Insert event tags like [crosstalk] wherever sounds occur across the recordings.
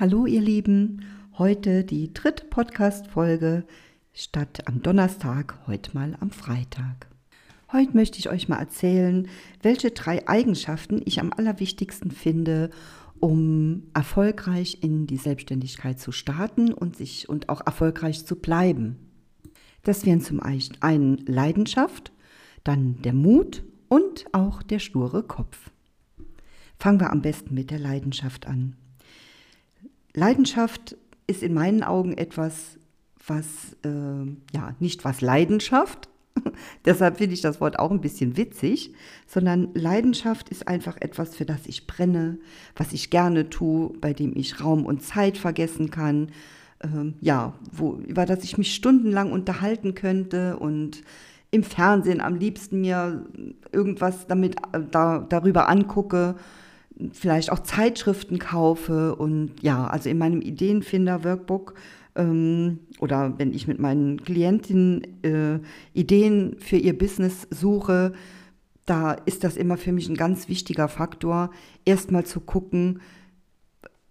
Hallo ihr Lieben, heute die dritte Podcast-Folge statt am Donnerstag, heute mal am Freitag. Heute möchte ich euch mal erzählen, welche drei Eigenschaften ich am allerwichtigsten finde, um erfolgreich in die Selbstständigkeit zu starten und sich und auch erfolgreich zu bleiben. Das wären zum einen Leidenschaft, dann der Mut und auch der sture Kopf. Fangen wir am besten mit der Leidenschaft an. Leidenschaft ist in meinen Augen etwas, was, äh, ja, nicht was Leidenschaft, [laughs] deshalb finde ich das Wort auch ein bisschen witzig, sondern Leidenschaft ist einfach etwas, für das ich brenne, was ich gerne tue, bei dem ich Raum und Zeit vergessen kann, ähm, ja, wo, über das ich mich stundenlang unterhalten könnte und im Fernsehen am liebsten mir irgendwas damit äh, da, darüber angucke vielleicht auch Zeitschriften kaufe und ja, also in meinem Ideenfinder-Workbook ähm, oder wenn ich mit meinen Klientinnen äh, Ideen für ihr Business suche, da ist das immer für mich ein ganz wichtiger Faktor, erstmal zu gucken,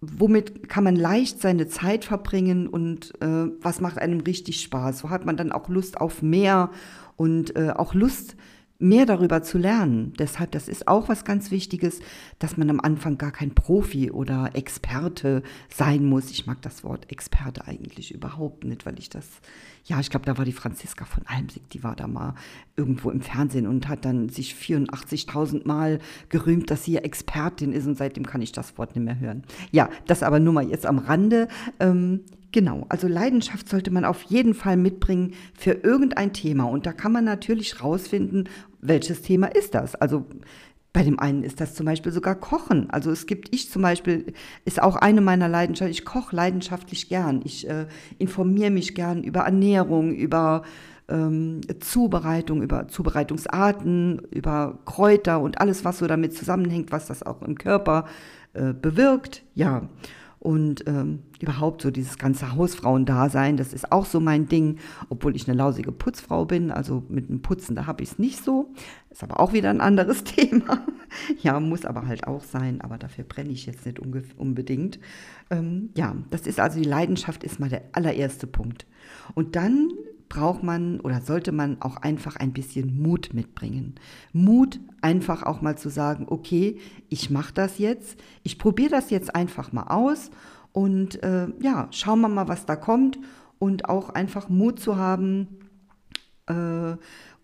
womit kann man leicht seine Zeit verbringen und äh, was macht einem richtig Spaß. So hat man dann auch Lust auf mehr und äh, auch Lust, mehr darüber zu lernen. Deshalb, das ist auch was ganz Wichtiges, dass man am Anfang gar kein Profi oder Experte sein muss. Ich mag das Wort Experte eigentlich überhaupt nicht, weil ich das, ja, ich glaube, da war die Franziska von Almsig, die war da mal irgendwo im Fernsehen und hat dann sich 84.000 Mal gerühmt, dass sie ja Expertin ist und seitdem kann ich das Wort nicht mehr hören. Ja, das aber nur mal jetzt am Rande. Ähm, Genau, also Leidenschaft sollte man auf jeden Fall mitbringen für irgendein Thema. Und da kann man natürlich rausfinden, welches Thema ist das. Also bei dem einen ist das zum Beispiel sogar Kochen. Also es gibt, ich zum Beispiel, ist auch eine meiner Leidenschaften. Ich koche leidenschaftlich gern. Ich äh, informiere mich gern über Ernährung, über ähm, Zubereitung, über Zubereitungsarten, über Kräuter und alles, was so damit zusammenhängt, was das auch im Körper äh, bewirkt. Ja. Und ähm, überhaupt so dieses ganze Hausfrauendasein, das ist auch so mein Ding, obwohl ich eine lausige Putzfrau bin. Also mit dem Putzen, da habe ich es nicht so. Ist aber auch wieder ein anderes [laughs] Thema. ja, muss aber halt auch sein, aber dafür brenne ich jetzt nicht unbedingt. Ähm, ja, das ist also die Leidenschaft, ist mal der allererste Punkt. Und dann braucht man oder sollte man auch einfach ein bisschen Mut mitbringen. Mut, einfach auch mal zu sagen, okay, ich mache das jetzt, ich probiere das jetzt einfach mal aus und äh, ja, schauen wir mal, was da kommt und auch einfach Mut zu haben, äh,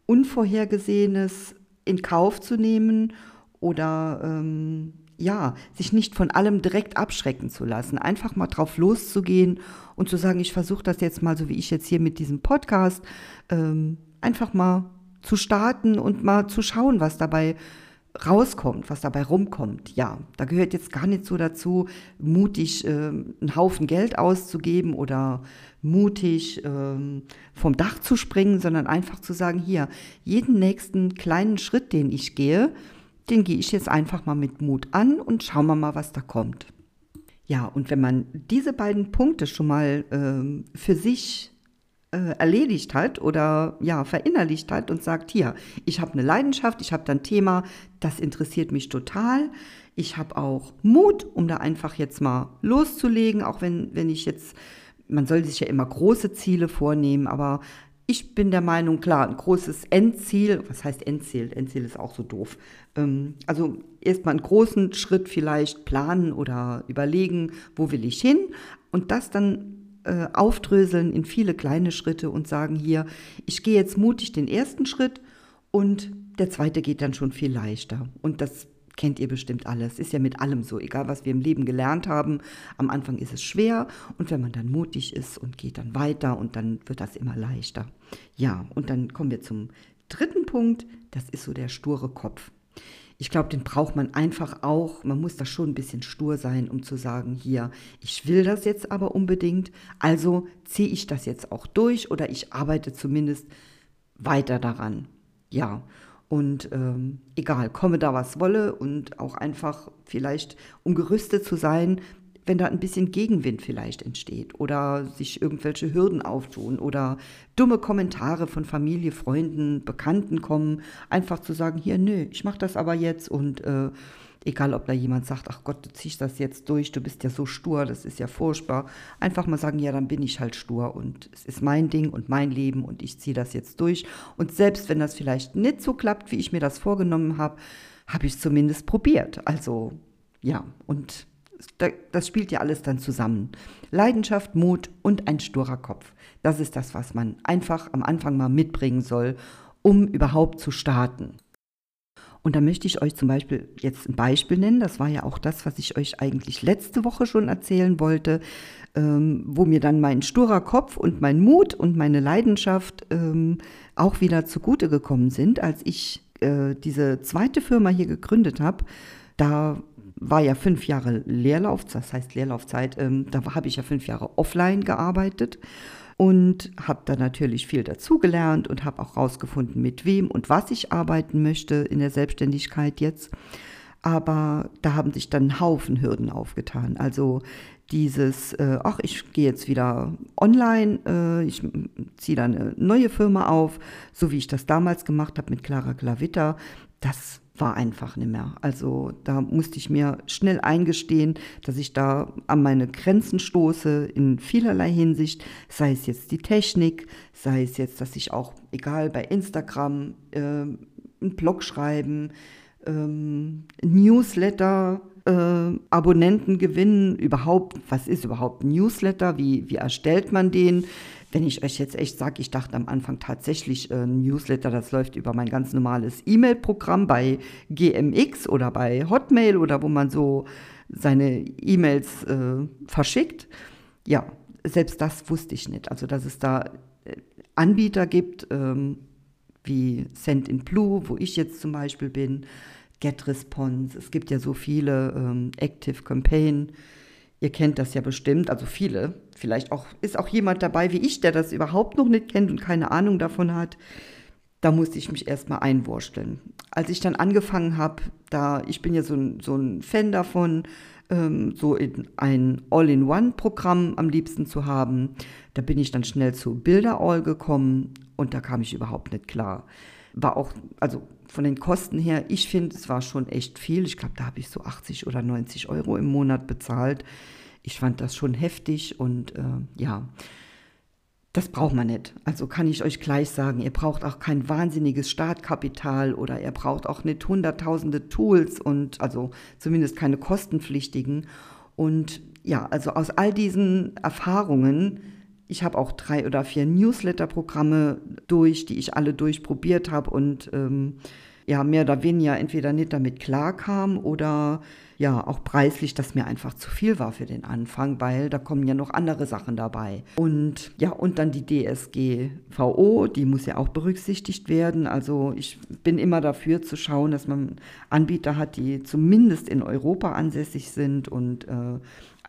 Unvorhergesehenes in Kauf zu nehmen oder ähm, ja, sich nicht von allem direkt abschrecken zu lassen, einfach mal drauf loszugehen und zu sagen, ich versuche das jetzt mal, so wie ich jetzt hier mit diesem Podcast, ähm, einfach mal zu starten und mal zu schauen, was dabei rauskommt, was dabei rumkommt. Ja, da gehört jetzt gar nicht so dazu, mutig äh, einen Haufen Geld auszugeben oder mutig äh, vom Dach zu springen, sondern einfach zu sagen, hier, jeden nächsten kleinen Schritt, den ich gehe, den gehe ich jetzt einfach mal mit Mut an und schauen wir mal, was da kommt. Ja, und wenn man diese beiden Punkte schon mal äh, für sich äh, erledigt hat oder ja, verinnerlicht hat und sagt, hier, ich habe eine Leidenschaft, ich habe da ein Thema, das interessiert mich total. Ich habe auch Mut, um da einfach jetzt mal loszulegen, auch wenn, wenn ich jetzt, man soll sich ja immer große Ziele vornehmen, aber ich bin der Meinung, klar, ein großes Endziel, was heißt Endziel? Endziel ist auch so doof. Ähm, also erstmal einen großen Schritt vielleicht planen oder überlegen, wo will ich hin und das dann äh, aufdröseln in viele kleine Schritte und sagen hier, ich gehe jetzt mutig den ersten Schritt und der zweite geht dann schon viel leichter. Und das kennt ihr bestimmt alles. Ist ja mit allem so, egal was wir im Leben gelernt haben. Am Anfang ist es schwer und wenn man dann mutig ist und geht dann weiter und dann wird das immer leichter. Ja, und dann kommen wir zum dritten Punkt. Das ist so der sture Kopf. Ich glaube, den braucht man einfach auch. Man muss da schon ein bisschen stur sein, um zu sagen, hier, ich will das jetzt aber unbedingt. Also ziehe ich das jetzt auch durch oder ich arbeite zumindest weiter daran. Ja, und ähm, egal, komme da was wolle und auch einfach vielleicht, um gerüstet zu sein, wenn da ein bisschen Gegenwind vielleicht entsteht oder sich irgendwelche Hürden auftun oder dumme Kommentare von Familie, Freunden, Bekannten kommen, einfach zu sagen, hier, nö, ich mache das aber jetzt und äh, Egal, ob da jemand sagt, ach Gott, du ziehst das jetzt durch, du bist ja so stur, das ist ja furchtbar. Einfach mal sagen, ja, dann bin ich halt stur und es ist mein Ding und mein Leben und ich ziehe das jetzt durch. Und selbst wenn das vielleicht nicht so klappt, wie ich mir das vorgenommen habe, habe ich es zumindest probiert. Also ja, und das spielt ja alles dann zusammen. Leidenschaft, Mut und ein sturer Kopf. Das ist das, was man einfach am Anfang mal mitbringen soll, um überhaupt zu starten. Und da möchte ich euch zum Beispiel jetzt ein Beispiel nennen. Das war ja auch das, was ich euch eigentlich letzte Woche schon erzählen wollte, ähm, wo mir dann mein sturer Kopf und mein Mut und meine Leidenschaft ähm, auch wieder zugute gekommen sind, als ich äh, diese zweite Firma hier gegründet habe. Da war ja fünf Jahre Leerlauf, das heißt Leerlaufzeit, ähm, da habe ich ja fünf Jahre offline gearbeitet und habe da natürlich viel dazugelernt und habe auch rausgefunden, mit wem und was ich arbeiten möchte in der Selbstständigkeit jetzt. Aber da haben sich dann Haufen Hürden aufgetan. Also dieses, äh, ach, ich gehe jetzt wieder online, äh, ich ziehe da eine neue Firma auf, so wie ich das damals gemacht habe mit Clara Klavitter, das war einfach nicht mehr. Also da musste ich mir schnell eingestehen, dass ich da an meine Grenzen stoße in vielerlei Hinsicht, sei es jetzt die Technik, sei es jetzt, dass ich auch, egal bei Instagram, äh, einen Blog schreiben, ähm, Newsletter, äh, Abonnenten gewinnen, überhaupt, was ist überhaupt ein Newsletter, wie, wie erstellt man den, wenn ich euch jetzt echt sage, ich dachte am Anfang tatsächlich, äh, Newsletter, das läuft über mein ganz normales E-Mail-Programm bei GMX oder bei Hotmail oder wo man so seine E-Mails äh, verschickt. Ja, selbst das wusste ich nicht. Also, dass es da äh, Anbieter gibt, ähm, wie Send in Blue, wo ich jetzt zum Beispiel bin, GetResponse. Es gibt ja so viele, ähm, Active Campaign. Ihr kennt das ja bestimmt, also viele. Vielleicht auch, ist auch jemand dabei wie ich, der das überhaupt noch nicht kennt und keine Ahnung davon hat. Da musste ich mich erstmal einwursteln. Als ich dann angefangen habe, da, ich bin ja so ein, so ein Fan davon, ähm, so in ein All-in-One-Programm am liebsten zu haben, da bin ich dann schnell zu Bilderall gekommen und da kam ich überhaupt nicht klar. War auch, also von den Kosten her, ich finde, es war schon echt viel. Ich glaube, da habe ich so 80 oder 90 Euro im Monat bezahlt. Ich fand das schon heftig und äh, ja, das braucht man nicht. Also kann ich euch gleich sagen, ihr braucht auch kein wahnsinniges Startkapital oder ihr braucht auch nicht hunderttausende Tools und also zumindest keine kostenpflichtigen. Und ja, also aus all diesen Erfahrungen ich habe auch drei oder vier Newsletter-Programme durch, die ich alle durchprobiert habe und ähm, ja, mehr oder weniger entweder nicht damit klarkam oder ja, auch preislich, das mir einfach zu viel war für den Anfang, weil da kommen ja noch andere Sachen dabei. Und ja, und dann die DSGVO, die muss ja auch berücksichtigt werden. Also ich bin immer dafür zu schauen, dass man Anbieter hat, die zumindest in Europa ansässig sind und äh,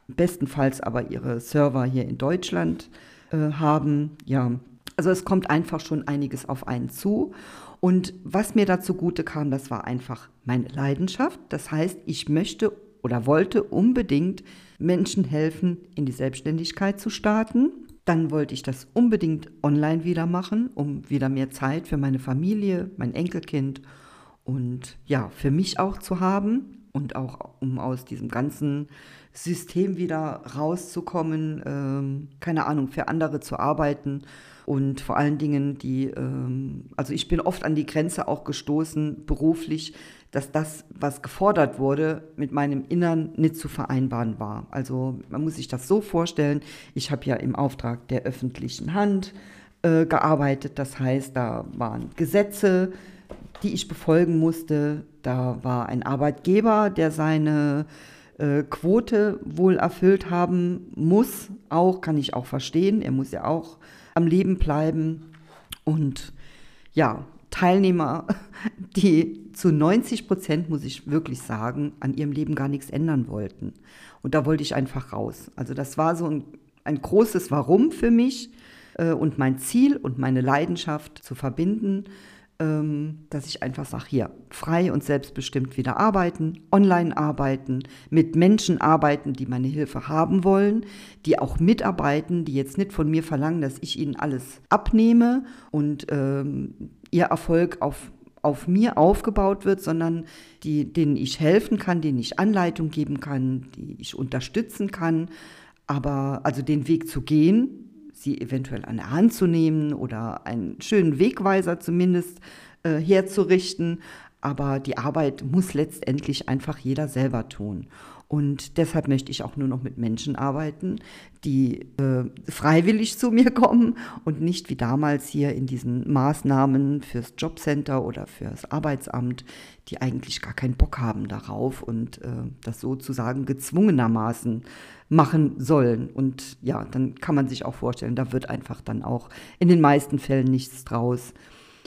bestenfalls aber ihre Server hier in Deutschland äh, haben. Ja, also es kommt einfach schon einiges auf einen zu. Und was mir dazu gute kam, das war einfach meine Leidenschaft. Das heißt, ich möchte oder wollte unbedingt Menschen helfen, in die Selbstständigkeit zu starten. Dann wollte ich das unbedingt online wieder machen, um wieder mehr Zeit für meine Familie, mein Enkelkind und ja, für mich auch zu haben und auch um aus diesem ganzen System wieder rauszukommen, ähm, keine Ahnung, für andere zu arbeiten und vor allen Dingen die, ähm, also ich bin oft an die Grenze auch gestoßen, beruflich, dass das, was gefordert wurde, mit meinem Innern nicht zu vereinbaren war. Also man muss sich das so vorstellen, ich habe ja im Auftrag der öffentlichen Hand äh, gearbeitet, das heißt, da waren Gesetze, die ich befolgen musste, da war ein Arbeitgeber, der seine äh, Quote wohl erfüllt haben muss, auch kann ich auch verstehen. Er muss ja auch am Leben bleiben. Und ja, Teilnehmer, [laughs] die zu 90 Prozent, muss ich wirklich sagen, an ihrem Leben gar nichts ändern wollten. Und da wollte ich einfach raus. Also das war so ein, ein großes Warum für mich äh, und mein Ziel und meine Leidenschaft zu verbinden dass ich einfach sage, hier, frei und selbstbestimmt wieder arbeiten, online arbeiten, mit Menschen arbeiten, die meine Hilfe haben wollen, die auch mitarbeiten, die jetzt nicht von mir verlangen, dass ich ihnen alles abnehme und ähm, ihr Erfolg auf auf mir aufgebaut wird, sondern die, denen ich helfen kann, denen ich Anleitung geben kann, die ich unterstützen kann. Aber also den Weg zu gehen, sie eventuell an der Hand zu nehmen oder einen schönen Wegweiser zumindest äh, herzurichten. Aber die Arbeit muss letztendlich einfach jeder selber tun. Und deshalb möchte ich auch nur noch mit Menschen arbeiten, die äh, freiwillig zu mir kommen und nicht wie damals hier in diesen Maßnahmen fürs Jobcenter oder fürs Arbeitsamt, die eigentlich gar keinen Bock haben darauf und äh, das sozusagen gezwungenermaßen machen sollen. Und ja, dann kann man sich auch vorstellen, da wird einfach dann auch in den meisten Fällen nichts draus.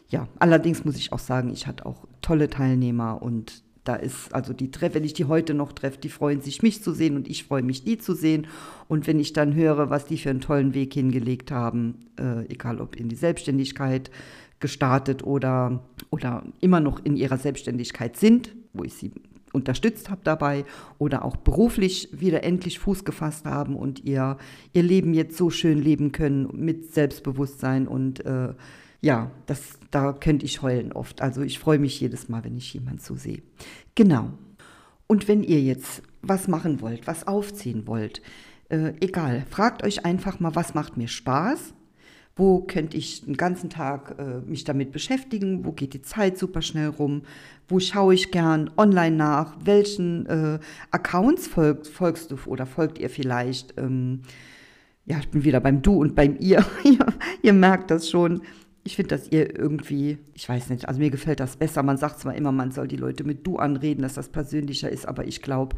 Ja, allerdings muss ich auch sagen, ich hatte auch tolle Teilnehmer und da ist, also die treffe, wenn ich die heute noch treffe, die freuen sich, mich zu sehen und ich freue mich, die zu sehen. Und wenn ich dann höre, was die für einen tollen Weg hingelegt haben, äh, egal ob in die Selbstständigkeit gestartet oder, oder immer noch in ihrer Selbstständigkeit sind, wo ich sie unterstützt habe dabei oder auch beruflich wieder endlich Fuß gefasst haben und ihr, ihr Leben jetzt so schön leben können mit Selbstbewusstsein und äh, ja, das, da könnte ich heulen oft. Also ich freue mich jedes Mal, wenn ich jemanden so sehe. Genau. Und wenn ihr jetzt was machen wollt, was aufziehen wollt, äh, egal, fragt euch einfach mal, was macht mir Spaß? Wo könnte ich den ganzen Tag äh, mich damit beschäftigen? Wo geht die Zeit super schnell rum? Wo schaue ich gern online nach? Welchen äh, Accounts folgt, folgst du oder folgt ihr vielleicht? Ähm, ja, ich bin wieder beim Du und beim Ihr. [laughs] ihr merkt das schon ich finde, dass ihr irgendwie, ich weiß nicht, also mir gefällt das besser. Man sagt zwar immer, man soll die Leute mit du anreden, dass das persönlicher ist, aber ich glaube,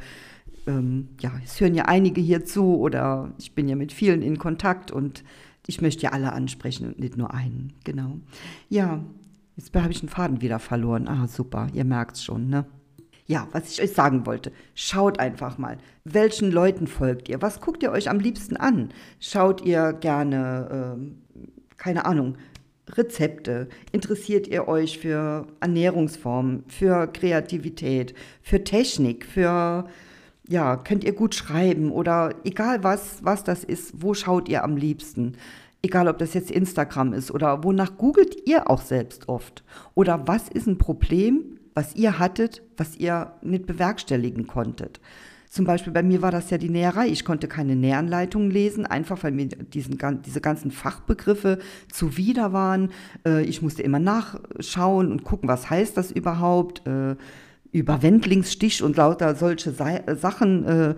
ähm, ja, es hören ja einige hier zu oder ich bin ja mit vielen in Kontakt und ich möchte ja alle ansprechen und nicht nur einen. Genau. Ja, jetzt habe ich den Faden wieder verloren. Ah, super, ihr merkt es schon, ne? Ja, was ich euch sagen wollte, schaut einfach mal, welchen Leuten folgt ihr? Was guckt ihr euch am liebsten an? Schaut ihr gerne, äh, keine Ahnung, Rezepte? Interessiert ihr euch für Ernährungsformen, für Kreativität, für Technik, für, ja, könnt ihr gut schreiben oder egal was, was das ist, wo schaut ihr am liebsten? Egal, ob das jetzt Instagram ist oder wonach googelt ihr auch selbst oft? Oder was ist ein Problem, was ihr hattet, was ihr nicht bewerkstelligen konntet? Zum Beispiel bei mir war das ja die Näherei. Ich konnte keine Nähanleitungen lesen, einfach weil mir diesen, diese ganzen Fachbegriffe zuwider waren. Äh, ich musste immer nachschauen und gucken, was heißt das überhaupt. Äh, über Wendlingsstich und lauter solche Sachen, äh,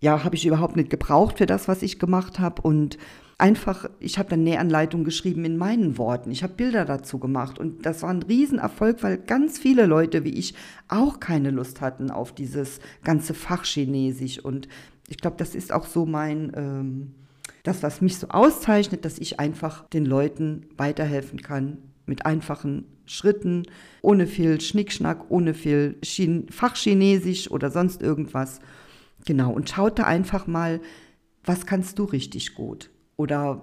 ja, habe ich überhaupt nicht gebraucht für das, was ich gemacht habe. Und einfach, ich habe dann Nähanleitung geschrieben in meinen Worten. Ich habe Bilder dazu gemacht und das war ein Riesenerfolg, weil ganz viele Leute wie ich auch keine Lust hatten auf dieses ganze Fachchinesisch. Und ich glaube, das ist auch so mein, ähm, das, was mich so auszeichnet, dass ich einfach den Leuten weiterhelfen kann mit einfachen Schritten, ohne viel Schnickschnack, ohne viel Chin Fachchinesisch oder sonst irgendwas. Genau, und schaut da einfach mal, was kannst du richtig gut? Oder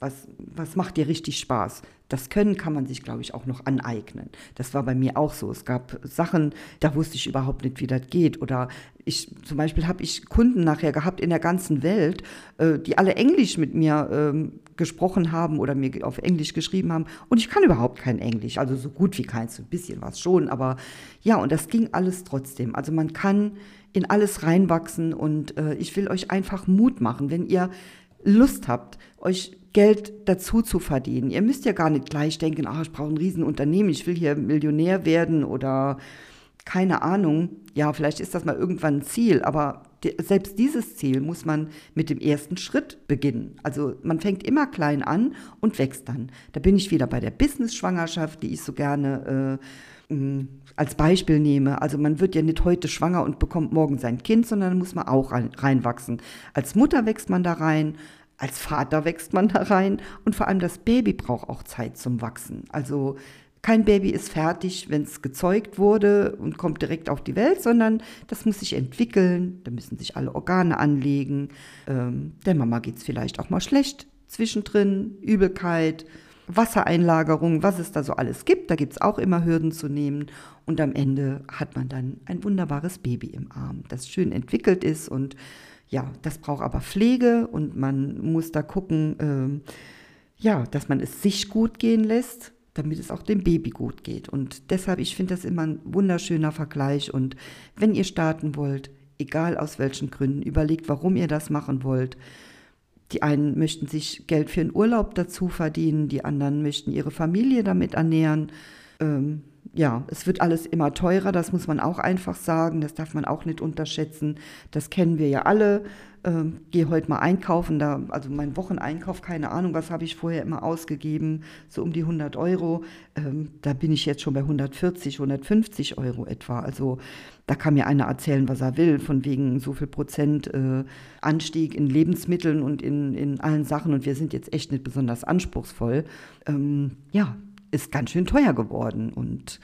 was, was macht dir richtig Spaß? Das Können kann man sich, glaube ich, auch noch aneignen. Das war bei mir auch so. Es gab Sachen, da wusste ich überhaupt nicht, wie das geht. Oder ich, zum Beispiel habe ich Kunden nachher gehabt in der ganzen Welt, äh, die alle Englisch mit mir ähm, gesprochen haben oder mir auf Englisch geschrieben haben. Und ich kann überhaupt kein Englisch. Also so gut wie keins, ein bisschen was schon. Aber ja, und das ging alles trotzdem. Also man kann in alles reinwachsen und äh, ich will euch einfach Mut machen, wenn ihr Lust habt, euch Geld dazu zu verdienen. Ihr müsst ja gar nicht gleich denken, ah, ich brauche ein Riesenunternehmen, ich will hier Millionär werden oder keine Ahnung. Ja, vielleicht ist das mal irgendwann ein Ziel, aber selbst dieses Ziel muss man mit dem ersten Schritt beginnen. Also man fängt immer klein an und wächst dann. Da bin ich wieder bei der Business-Schwangerschaft, die ich so gerne äh, als Beispiel nehme. Also man wird ja nicht heute schwanger und bekommt morgen sein Kind, sondern muss man auch reinwachsen. Als Mutter wächst man da rein, als Vater wächst man da rein und vor allem das Baby braucht auch Zeit zum Wachsen. Also kein Baby ist fertig, wenn es gezeugt wurde und kommt direkt auf die Welt, sondern das muss sich entwickeln, da müssen sich alle Organe anlegen. Ähm, der Mama geht es vielleicht auch mal schlecht zwischendrin, Übelkeit, Wassereinlagerung, was es da so alles gibt. Da gibt es auch immer Hürden zu nehmen. Und am Ende hat man dann ein wunderbares Baby im Arm, das schön entwickelt ist. Und ja, das braucht aber Pflege und man muss da gucken, äh, ja, dass man es sich gut gehen lässt damit es auch dem Baby gut geht. Und deshalb, ich finde das immer ein wunderschöner Vergleich. Und wenn ihr starten wollt, egal aus welchen Gründen, überlegt, warum ihr das machen wollt. Die einen möchten sich Geld für einen Urlaub dazu verdienen, die anderen möchten ihre Familie damit ernähren. Ähm, ja, es wird alles immer teurer, das muss man auch einfach sagen, das darf man auch nicht unterschätzen. Das kennen wir ja alle. Ähm, Gehe heute mal einkaufen, da, also mein Wocheneinkauf, keine Ahnung, was habe ich vorher immer ausgegeben, so um die 100 Euro. Ähm, da bin ich jetzt schon bei 140, 150 Euro etwa. Also da kann mir einer erzählen, was er will, von wegen so viel Prozent äh, Anstieg in Lebensmitteln und in, in allen Sachen. Und wir sind jetzt echt nicht besonders anspruchsvoll. Ähm, ja, ist ganz schön teuer geworden. Und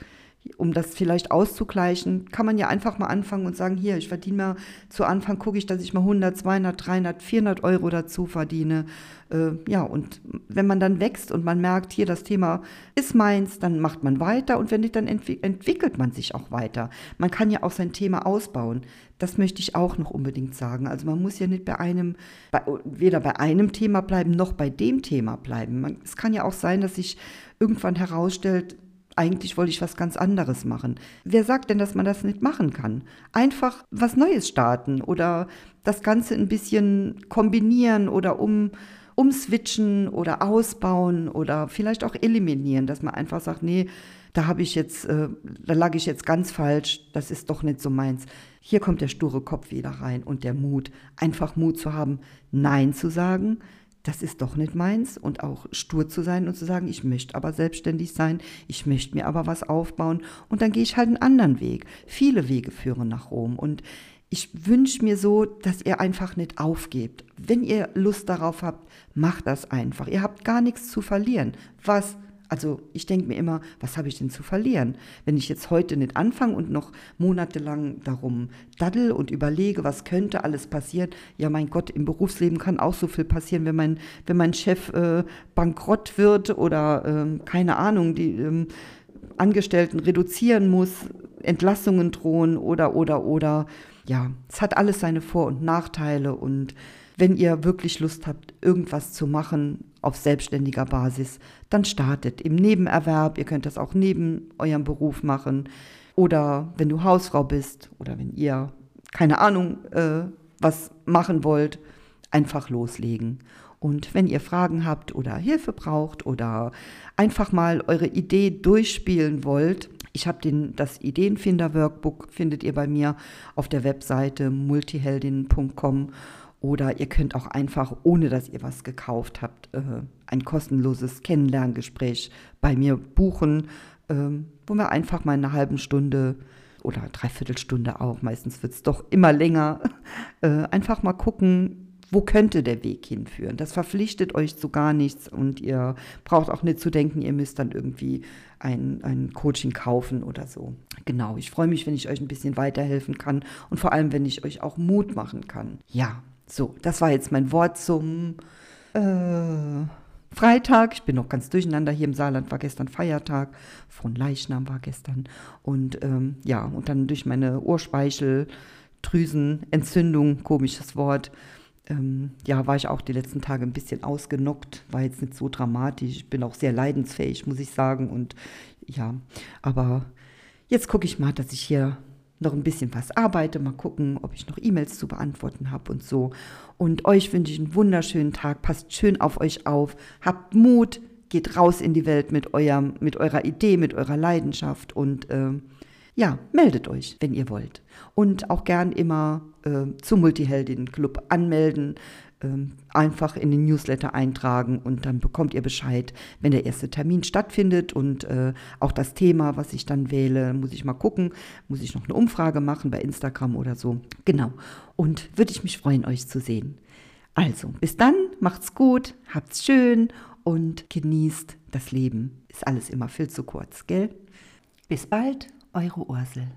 um das vielleicht auszugleichen, kann man ja einfach mal anfangen und sagen, hier, ich verdiene mal, zu Anfang gucke ich, dass ich mal 100, 200, 300, 400 Euro dazu verdiene. Äh, ja, und wenn man dann wächst und man merkt, hier, das Thema ist meins, dann macht man weiter und wenn nicht, dann entwick entwickelt man sich auch weiter. Man kann ja auch sein Thema ausbauen. Das möchte ich auch noch unbedingt sagen. Also man muss ja nicht bei einem, bei, weder bei einem Thema bleiben, noch bei dem Thema bleiben. Man, es kann ja auch sein, dass sich irgendwann herausstellt, eigentlich wollte ich was ganz anderes machen. Wer sagt denn, dass man das nicht machen kann? Einfach was Neues starten oder das Ganze ein bisschen kombinieren oder um, umswitchen oder ausbauen oder vielleicht auch eliminieren, dass man einfach sagt, nee, da habe ich jetzt, äh, da lag ich jetzt ganz falsch, das ist doch nicht so meins. Hier kommt der sture Kopf wieder rein und der Mut, einfach Mut zu haben, Nein zu sagen, das ist doch nicht meins und auch stur zu sein und zu sagen, ich möchte aber selbstständig sein, ich möchte mir aber was aufbauen und dann gehe ich halt einen anderen Weg. Viele Wege führen nach Rom und ich wünsche mir so, dass ihr einfach nicht aufgebt. Wenn ihr Lust darauf habt, macht das einfach. Ihr habt gar nichts zu verlieren. Was also ich denke mir immer, was habe ich denn zu verlieren? Wenn ich jetzt heute nicht anfange und noch monatelang darum daddel und überlege, was könnte alles passieren. Ja, mein Gott, im Berufsleben kann auch so viel passieren, wenn mein, wenn mein Chef äh, bankrott wird oder äh, keine Ahnung, die äh, Angestellten reduzieren muss, Entlassungen drohen oder, oder, oder. Ja, es hat alles seine Vor- und Nachteile und wenn ihr wirklich Lust habt, irgendwas zu machen auf selbstständiger Basis, dann startet im Nebenerwerb. Ihr könnt das auch neben eurem Beruf machen. Oder wenn du Hausfrau bist oder wenn ihr, keine Ahnung, äh, was machen wollt, einfach loslegen. Und wenn ihr Fragen habt oder Hilfe braucht oder einfach mal eure Idee durchspielen wollt, ich habe das Ideenfinder-Workbook, findet ihr bei mir auf der Webseite multiheldin.com oder ihr könnt auch einfach, ohne dass ihr was gekauft habt, äh, ein kostenloses Kennenlerngespräch bei mir buchen, ähm, wo wir einfach mal eine halbe Stunde oder dreiviertel Stunde auch, meistens wird es doch immer länger, [laughs] äh, einfach mal gucken, wo könnte der Weg hinführen. Das verpflichtet euch zu gar nichts und ihr braucht auch nicht zu denken, ihr müsst dann irgendwie ein, ein Coaching kaufen oder so. Genau, ich freue mich, wenn ich euch ein bisschen weiterhelfen kann und vor allem, wenn ich euch auch Mut machen kann. Ja, so, das war jetzt mein Wort zum äh, Freitag. Ich bin noch ganz durcheinander. Hier im Saarland war gestern Feiertag. Von Leichnam war gestern. Und ähm, ja, und dann durch meine Ohrspeicheldrüsenentzündung, komisches Wort, ähm, ja, war ich auch die letzten Tage ein bisschen ausgenockt. War jetzt nicht so dramatisch. Ich bin auch sehr leidensfähig, muss ich sagen. Und ja, aber jetzt gucke ich mal, dass ich hier noch ein bisschen was arbeite, mal gucken, ob ich noch E-Mails zu beantworten habe und so. Und euch wünsche ich einen wunderschönen Tag, passt schön auf euch auf, habt Mut, geht raus in die Welt mit, eurem, mit eurer Idee, mit eurer Leidenschaft und äh, ja, meldet euch, wenn ihr wollt. Und auch gern immer äh, zum Multiheldinnen-Club anmelden einfach in den Newsletter eintragen und dann bekommt ihr Bescheid, wenn der erste Termin stattfindet und äh, auch das Thema, was ich dann wähle, muss ich mal gucken, muss ich noch eine Umfrage machen bei Instagram oder so. Genau. Und würde ich mich freuen, euch zu sehen. Also, bis dann, macht's gut, habt's schön und genießt das Leben. Ist alles immer viel zu kurz, gell? Bis bald, eure Ursel.